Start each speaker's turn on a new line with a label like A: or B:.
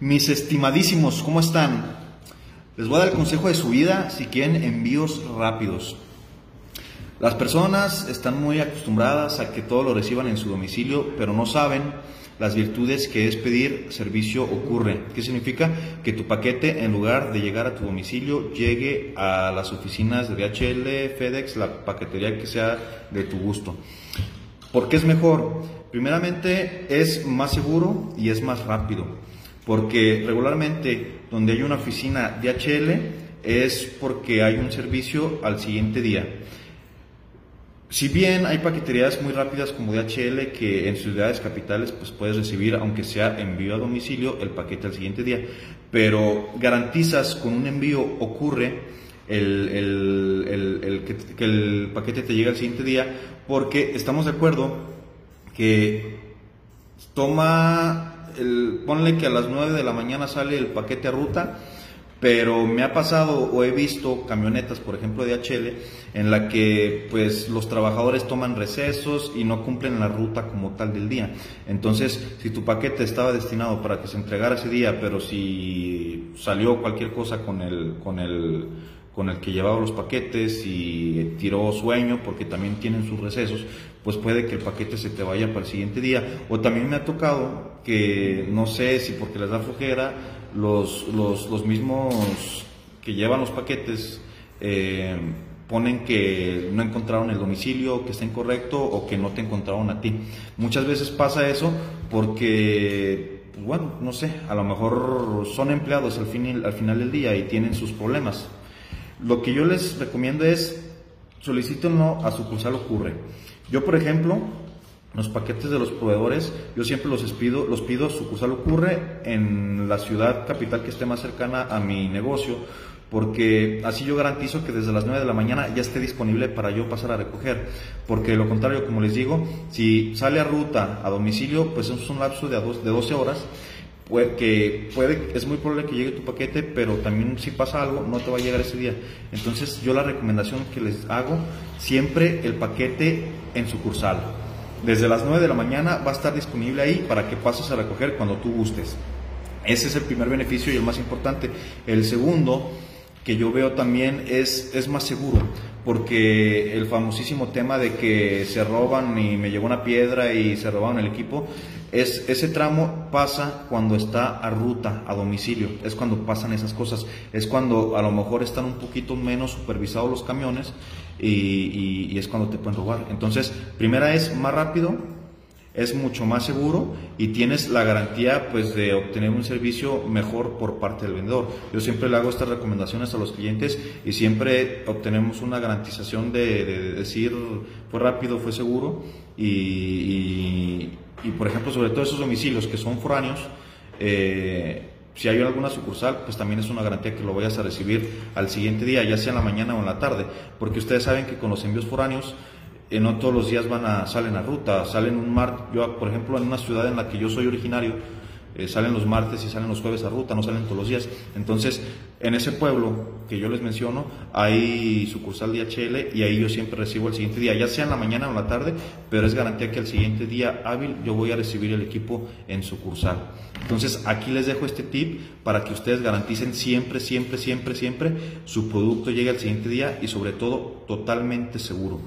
A: Mis estimadísimos, ¿cómo están? Les voy a dar el consejo de su vida si quieren envíos rápidos. Las personas están muy acostumbradas a que todo lo reciban en su domicilio, pero no saben las virtudes que es pedir servicio ocurre. ¿Qué significa? Que tu paquete, en lugar de llegar a tu domicilio, llegue a las oficinas de DHL, FedEx, la paquetería que sea de tu gusto. ¿Por qué es mejor? Primeramente es más seguro y es más rápido, porque regularmente donde hay una oficina DHL es porque hay un servicio al siguiente día. Si bien hay paqueterías muy rápidas como DHL que en ciudades capitales pues puedes recibir, aunque sea envío a domicilio, el paquete al siguiente día, pero garantizas con un envío ocurre el, que, el paquete te llegue al siguiente día porque estamos de acuerdo que toma, ponle que a las 9 de la mañana sale el paquete a ruta, pero me ha pasado o he visto camionetas, por ejemplo de HL, en la que pues los trabajadores toman recesos y no cumplen la ruta como tal del día. Entonces, si tu paquete estaba destinado para que se entregara ese día, pero si salió cualquier cosa con el con el con el que llevaba los paquetes y tiró sueño porque también tienen sus recesos, pues puede que el paquete se te vaya para el siguiente día. O también me ha tocado que no sé si porque les da flojera, los, los, los mismos que llevan los paquetes eh, ponen que no encontraron el domicilio, que está incorrecto o que no te encontraron a ti. Muchas veces pasa eso porque, pues bueno, no sé, a lo mejor son empleados al, fin, al final del día y tienen sus problemas. Lo que yo les recomiendo es solicítenlo a sucursal ocurre. Yo, por ejemplo, los paquetes de los proveedores, yo siempre los pido, los pido sucursal ocurre en la ciudad capital que esté más cercana a mi negocio, porque así yo garantizo que desde las 9 de la mañana ya esté disponible para yo pasar a recoger, porque de lo contrario, como les digo, si sale a ruta a domicilio, pues es un lapso de, de 12 horas, que puede, es muy probable que llegue tu paquete, pero también si pasa algo, no te va a llegar ese día. Entonces yo la recomendación que les hago, siempre el paquete en sucursal desde las 9 de la mañana va a estar disponible ahí para que pases a recoger cuando tú gustes. Ese es el primer beneficio y el más importante. El segundo que yo veo también es, es más seguro, porque el famosísimo tema de que se roban y me llegó una piedra y se robaron el equipo, es, ese tramo pasa cuando está a ruta, a domicilio, es cuando pasan esas cosas, es cuando a lo mejor están un poquito menos supervisados los camiones y, y es cuando te pueden robar. Entonces, primera es más rápido, es mucho más seguro y tienes la garantía pues de obtener un servicio mejor por parte del vendedor. Yo siempre le hago estas recomendaciones a los clientes y siempre obtenemos una garantización de, decir fue rápido, fue seguro y, por ejemplo sobre todo esos domicilios que son foráneos, eh, si hay alguna sucursal, pues también es una garantía que lo vayas a recibir al siguiente día, ya sea en la mañana o en la tarde, porque ustedes saben que con los envíos foráneos y no todos los días van a, salen a ruta, salen un martes, yo por ejemplo en una ciudad en la que yo soy originario, eh, salen los martes y salen los jueves a ruta, no salen todos los días. Entonces, en ese pueblo que yo les menciono, hay sucursal de HL y ahí yo siempre recibo el siguiente día, ya sea en la mañana o en la tarde, pero es garantía que el siguiente día hábil yo voy a recibir el equipo en sucursal. Entonces, aquí les dejo este tip para que ustedes garanticen siempre, siempre, siempre, siempre su producto llegue al siguiente día y sobre todo totalmente seguro.